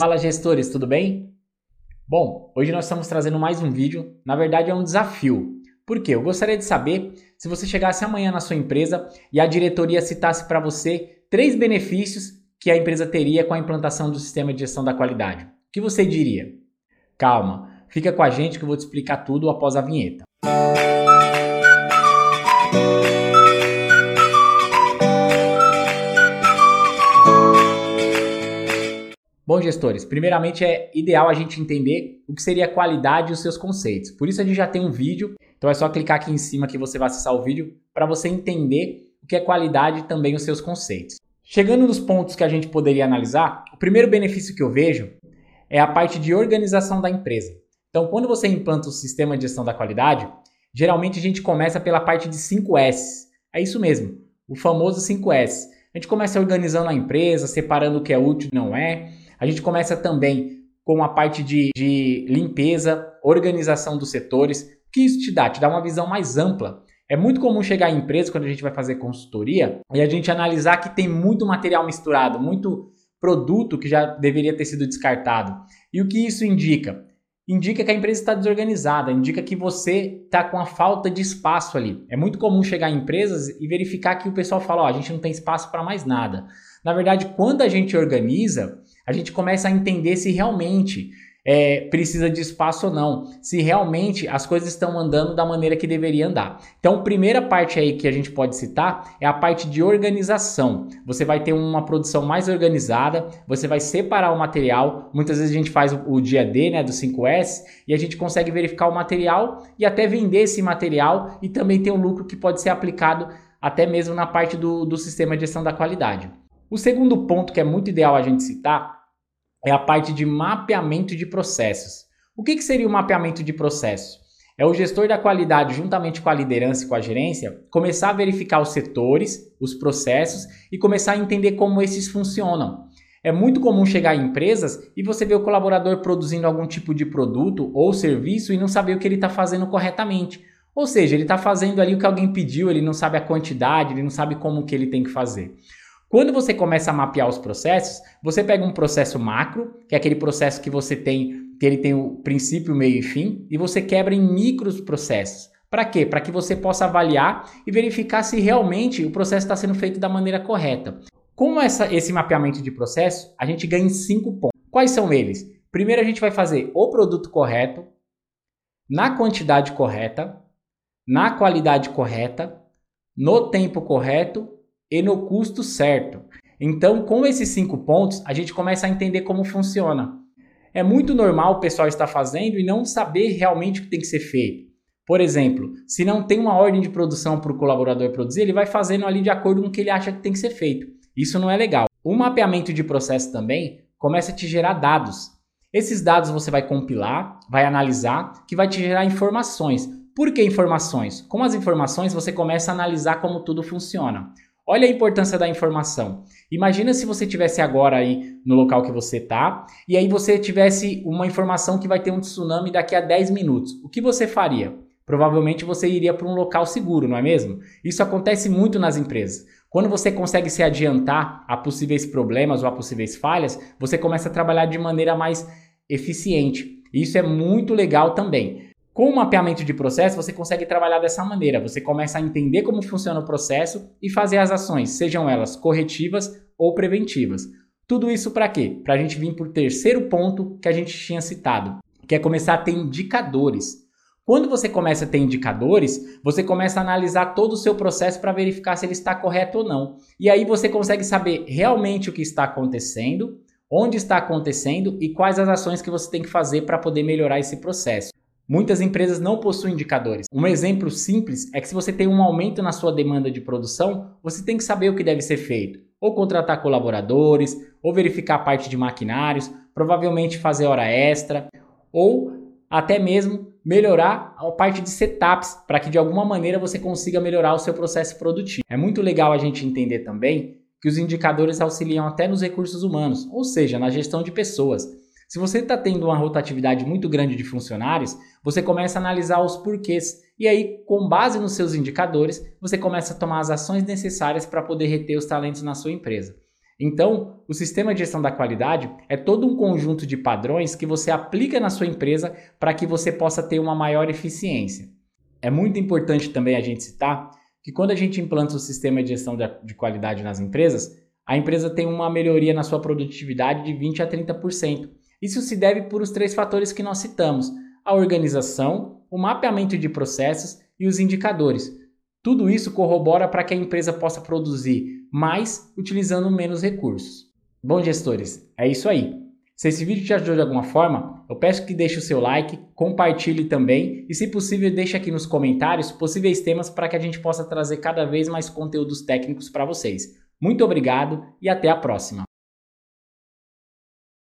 Fala gestores, tudo bem? Bom, hoje nós estamos trazendo mais um vídeo, na verdade é um desafio. Por quê? Eu gostaria de saber se você chegasse amanhã na sua empresa e a diretoria citasse para você três benefícios que a empresa teria com a implantação do sistema de gestão da qualidade. O que você diria? Calma, fica com a gente que eu vou te explicar tudo após a vinheta. Bom, gestores, primeiramente é ideal a gente entender o que seria qualidade e os seus conceitos. Por isso a gente já tem um vídeo, então é só clicar aqui em cima que você vai acessar o vídeo para você entender o que é qualidade e também os seus conceitos. Chegando nos pontos que a gente poderia analisar, o primeiro benefício que eu vejo é a parte de organização da empresa. Então, quando você implanta o sistema de gestão da qualidade, geralmente a gente começa pela parte de 5S. É isso mesmo, o famoso 5S. A gente começa organizando a empresa, separando o que é útil e não é. A gente começa também com a parte de, de limpeza, organização dos setores. O que isso te dá? Te dá uma visão mais ampla. É muito comum chegar em empresa quando a gente vai fazer consultoria e a gente analisar que tem muito material misturado, muito produto que já deveria ter sido descartado. E o que isso indica? Indica que a empresa está desorganizada, indica que você está com a falta de espaço ali. É muito comum chegar em empresas e verificar que o pessoal fala: ó, a gente não tem espaço para mais nada. Na verdade, quando a gente organiza, a gente começa a entender se realmente é, precisa de espaço ou não, se realmente as coisas estão andando da maneira que deveria andar. Então, primeira parte aí que a gente pode citar é a parte de organização. Você vai ter uma produção mais organizada, você vai separar o material. Muitas vezes a gente faz o dia D, né, do 5S, e a gente consegue verificar o material e até vender esse material e também ter um lucro que pode ser aplicado até mesmo na parte do, do sistema de gestão da qualidade. O segundo ponto que é muito ideal a gente citar é a parte de mapeamento de processos. O que, que seria o mapeamento de processos? É o gestor da qualidade, juntamente com a liderança e com a gerência, começar a verificar os setores, os processos e começar a entender como esses funcionam. É muito comum chegar em empresas e você ver o colaborador produzindo algum tipo de produto ou serviço e não saber o que ele está fazendo corretamente. Ou seja, ele está fazendo ali o que alguém pediu, ele não sabe a quantidade, ele não sabe como que ele tem que fazer. Quando você começa a mapear os processos, você pega um processo macro, que é aquele processo que você tem, que ele tem o princípio, meio e fim, e você quebra em micros processos. Para quê? Para que você possa avaliar e verificar se realmente o processo está sendo feito da maneira correta. Com essa, esse mapeamento de processo, a gente ganha cinco pontos. Quais são eles? Primeiro, a gente vai fazer o produto correto, na quantidade correta, na qualidade correta, no tempo correto e no custo certo. Então, com esses cinco pontos, a gente começa a entender como funciona. É muito normal o pessoal estar fazendo e não saber realmente o que tem que ser feito. Por exemplo, se não tem uma ordem de produção para o colaborador produzir, ele vai fazendo ali de acordo com o que ele acha que tem que ser feito. Isso não é legal. O mapeamento de processo também começa a te gerar dados. Esses dados você vai compilar, vai analisar, que vai te gerar informações. Por que informações? Com as informações você começa a analisar como tudo funciona. Olha a importância da informação. Imagina se você tivesse agora aí no local que você está e aí você tivesse uma informação que vai ter um tsunami daqui a 10 minutos. O que você faria? Provavelmente você iria para um local seguro, não é mesmo? Isso acontece muito nas empresas. Quando você consegue se adiantar a possíveis problemas ou a possíveis falhas, você começa a trabalhar de maneira mais eficiente. Isso é muito legal também. Com o mapeamento de processo, você consegue trabalhar dessa maneira. Você começa a entender como funciona o processo e fazer as ações, sejam elas corretivas ou preventivas. Tudo isso para quê? Para a gente vir para o terceiro ponto que a gente tinha citado, que é começar a ter indicadores. Quando você começa a ter indicadores, você começa a analisar todo o seu processo para verificar se ele está correto ou não. E aí você consegue saber realmente o que está acontecendo, onde está acontecendo e quais as ações que você tem que fazer para poder melhorar esse processo. Muitas empresas não possuem indicadores. Um exemplo simples é que se você tem um aumento na sua demanda de produção, você tem que saber o que deve ser feito. Ou contratar colaboradores, ou verificar a parte de maquinários, provavelmente fazer hora extra, ou até mesmo melhorar a parte de setups para que de alguma maneira você consiga melhorar o seu processo produtivo. É muito legal a gente entender também que os indicadores auxiliam até nos recursos humanos, ou seja, na gestão de pessoas. Se você está tendo uma rotatividade muito grande de funcionários, você começa a analisar os porquês. E aí, com base nos seus indicadores, você começa a tomar as ações necessárias para poder reter os talentos na sua empresa. Então, o sistema de gestão da qualidade é todo um conjunto de padrões que você aplica na sua empresa para que você possa ter uma maior eficiência. É muito importante também a gente citar que quando a gente implanta o sistema de gestão de qualidade nas empresas, a empresa tem uma melhoria na sua produtividade de 20 a 30%. Isso se deve por os três fatores que nós citamos: a organização, o mapeamento de processos e os indicadores. Tudo isso corrobora para que a empresa possa produzir mais utilizando menos recursos. Bom, gestores, é isso aí. Se esse vídeo te ajudou de alguma forma, eu peço que deixe o seu like, compartilhe também e, se possível, deixe aqui nos comentários possíveis temas para que a gente possa trazer cada vez mais conteúdos técnicos para vocês. Muito obrigado e até a próxima!